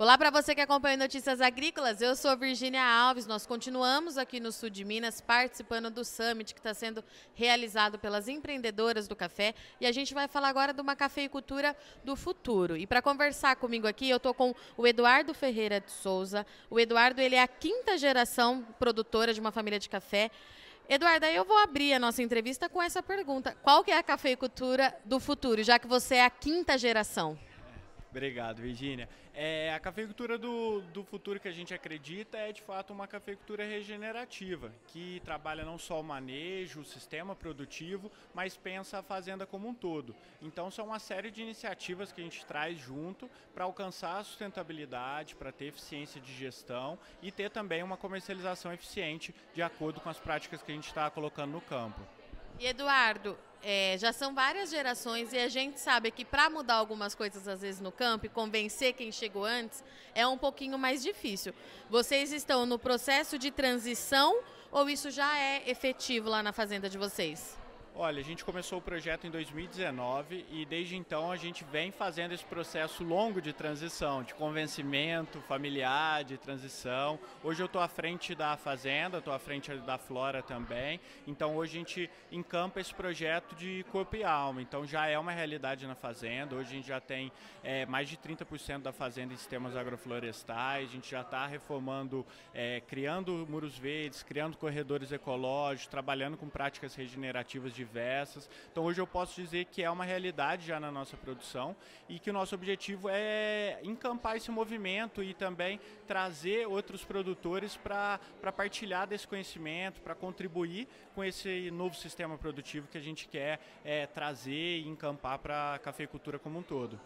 Olá para você que acompanha Notícias Agrícolas, eu sou Virgínia Alves. Nós continuamos aqui no sul de Minas participando do Summit que está sendo realizado pelas empreendedoras do café e a gente vai falar agora de uma cafeicultura do futuro. E para conversar comigo aqui, eu estou com o Eduardo Ferreira de Souza. O Eduardo ele é a quinta geração produtora de uma família de café. Eduardo, aí eu vou abrir a nossa entrevista com essa pergunta: qual que é a cafeicultura do futuro, já que você é a quinta geração? Obrigado, Virginia. É, a cafeicultura do, do futuro que a gente acredita é de fato uma cafeicultura regenerativa, que trabalha não só o manejo, o sistema produtivo, mas pensa a fazenda como um todo. Então são uma série de iniciativas que a gente traz junto para alcançar a sustentabilidade, para ter eficiência de gestão e ter também uma comercialização eficiente de acordo com as práticas que a gente está colocando no campo. E Eduardo, é, já são várias gerações e a gente sabe que para mudar algumas coisas às vezes no campo e convencer quem chegou antes é um pouquinho mais difícil. Vocês estão no processo de transição ou isso já é efetivo lá na fazenda de vocês? Olha, a gente começou o projeto em 2019 e desde então a gente vem fazendo esse processo longo de transição, de convencimento familiar, de transição. Hoje eu estou à frente da fazenda, estou à frente da Flora também. Então hoje a gente encampa esse projeto de corpo e alma. Então já é uma realidade na fazenda. Hoje a gente já tem é, mais de 30% da fazenda em sistemas agroflorestais. A gente já está reformando, é, criando muros verdes, criando corredores ecológicos, trabalhando com práticas regenerativas diversas. Então hoje eu posso dizer que é uma realidade já na nossa produção e que o nosso objetivo é encampar esse movimento e também trazer outros produtores para partilhar desse conhecimento, para contribuir com esse novo sistema produtivo que a gente quer é, trazer e encampar para a cafeicultura como um todo.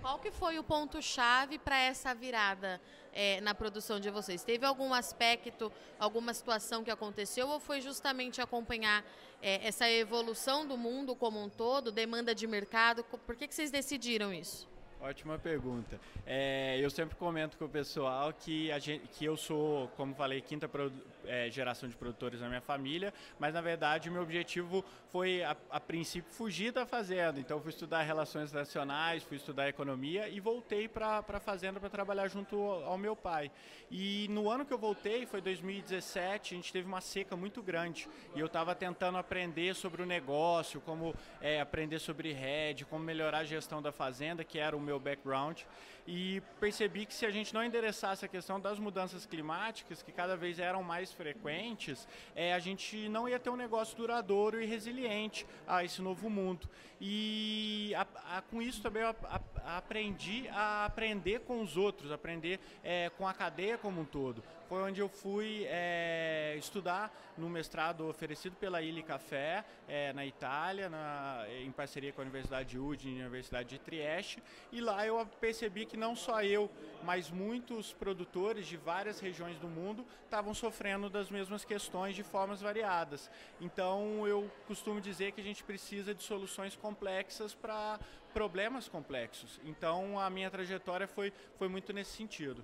Qual que foi o ponto-chave para essa virada é, na produção de vocês? Teve algum aspecto, alguma situação que aconteceu ou foi justamente acompanhar é, essa evolução do mundo como um todo, demanda de mercado? Por que, que vocês decidiram isso? Ótima pergunta. É, eu sempre comento com o pessoal que, a gente, que eu sou, como falei, quinta é, geração de produtores na minha família, mas na verdade o meu objetivo foi, a, a princípio, fugir da fazenda. Então fui estudar relações nacionais, fui estudar economia e voltei para a fazenda para trabalhar junto ao meu pai. E no ano que eu voltei, foi 2017, a gente teve uma seca muito grande e eu estava tentando aprender sobre o negócio, como é, aprender sobre rede, como melhorar a gestão da fazenda, que era o meu background e percebi que se a gente não endereçasse a questão das mudanças climáticas, que cada vez eram mais frequentes, é, a gente não ia ter um negócio duradouro e resiliente a esse novo mundo. E a, a, com isso também eu aprendi a aprender com os outros, aprender é, com a cadeia como um todo. Foi onde eu fui é, estudar no mestrado oferecido pela Ilha Café, é, na Itália, na, em parceria com a Universidade de Udine e a Universidade de Trieste. E lá eu percebi que não só eu, mas muitos produtores de várias regiões do mundo estavam sofrendo das mesmas questões de formas variadas. Então eu costumo dizer que a gente precisa de soluções complexas para problemas complexos. Então a minha trajetória foi, foi muito nesse sentido.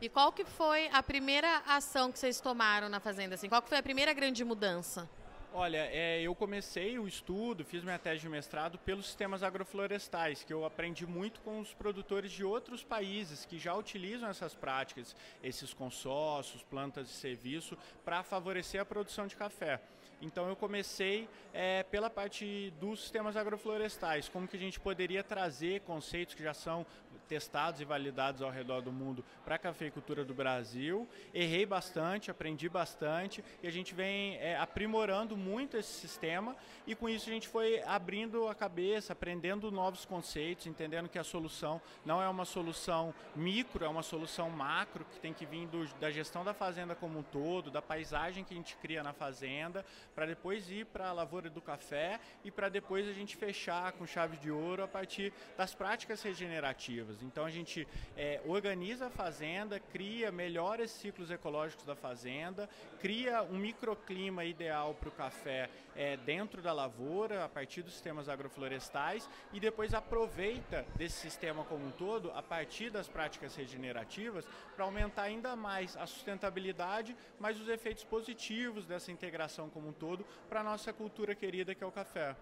E qual que foi a primeira ação que vocês tomaram na fazenda? Assim? Qual que foi a primeira grande mudança? Olha, é, eu comecei o estudo, fiz minha tese de mestrado pelos sistemas agroflorestais, que eu aprendi muito com os produtores de outros países que já utilizam essas práticas, esses consórcios, plantas de serviço, para favorecer a produção de café. Então eu comecei é, pela parte dos sistemas agroflorestais, como que a gente poderia trazer conceitos que já são testados e validados ao redor do mundo para a cafeicultura do Brasil. Errei bastante, aprendi bastante e a gente vem é, aprimorando muito esse sistema e com isso a gente foi abrindo a cabeça, aprendendo novos conceitos, entendendo que a solução não é uma solução micro, é uma solução macro que tem que vir do, da gestão da fazenda como um todo, da paisagem que a gente cria na fazenda, para depois ir para a lavoura do café e para depois a gente fechar com chave de ouro a partir das práticas regenerativas. Então a gente é, organiza a fazenda, cria, melhora esses ciclos ecológicos da fazenda, cria um microclima ideal para o café é, dentro da lavoura, a partir dos sistemas agroflorestais, e depois aproveita desse sistema como um todo, a partir das práticas regenerativas, para aumentar ainda mais a sustentabilidade, mas os efeitos positivos dessa integração como um todo para a nossa cultura querida que é o café.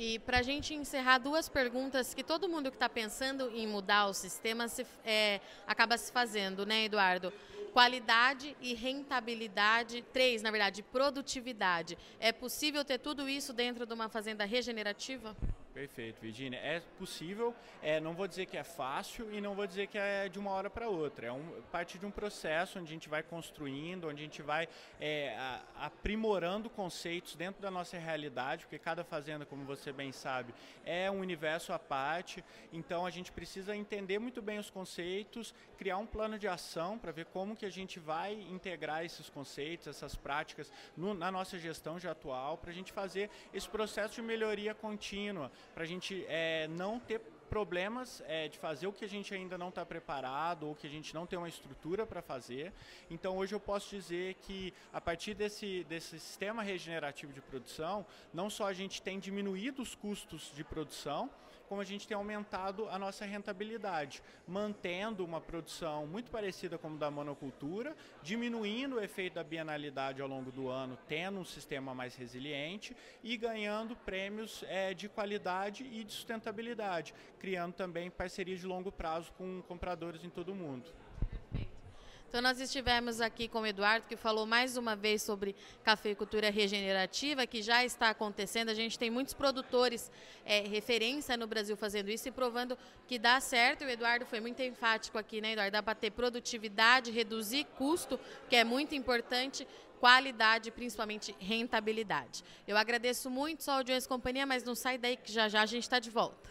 E para a gente encerrar, duas perguntas que todo mundo que está pensando em mudar o sistema se, é, acaba se fazendo, né, Eduardo? Qualidade e rentabilidade. Três, na verdade, produtividade. É possível ter tudo isso dentro de uma fazenda regenerativa? Perfeito, Virginia. É possível, é, não vou dizer que é fácil e não vou dizer que é de uma hora para outra. É um, parte de um processo onde a gente vai construindo, onde a gente vai é, aprimorando conceitos dentro da nossa realidade, porque cada fazenda, como você bem sabe, é um universo à parte. Então a gente precisa entender muito bem os conceitos, criar um plano de ação para ver como que a gente vai integrar esses conceitos, essas práticas no, na nossa gestão já atual, para a gente fazer esse processo de melhoria contínua para a gente é, não ter problemas é, de fazer o que a gente ainda não está preparado ou que a gente não tem uma estrutura para fazer. Então hoje eu posso dizer que a partir desse, desse sistema regenerativo de produção, não só a gente tem diminuído os custos de produção, como a gente tem aumentado a nossa rentabilidade, mantendo uma produção muito parecida com a da monocultura, diminuindo o efeito da bienalidade ao longo do ano, tendo um sistema mais resiliente e ganhando prêmios é, de qualidade e de sustentabilidade, criando também parcerias de longo prazo com compradores em todo o mundo. Então, nós estivemos aqui com o Eduardo, que falou mais uma vez sobre cafeicultura regenerativa, que já está acontecendo. A gente tem muitos produtores é, referência no Brasil fazendo isso e provando que dá certo. O Eduardo foi muito enfático aqui, né, Eduardo? Dá para ter produtividade, reduzir custo, que é muito importante, qualidade, principalmente rentabilidade. Eu agradeço muito sua audiência e companhia, mas não sai daí que já já a gente está de volta.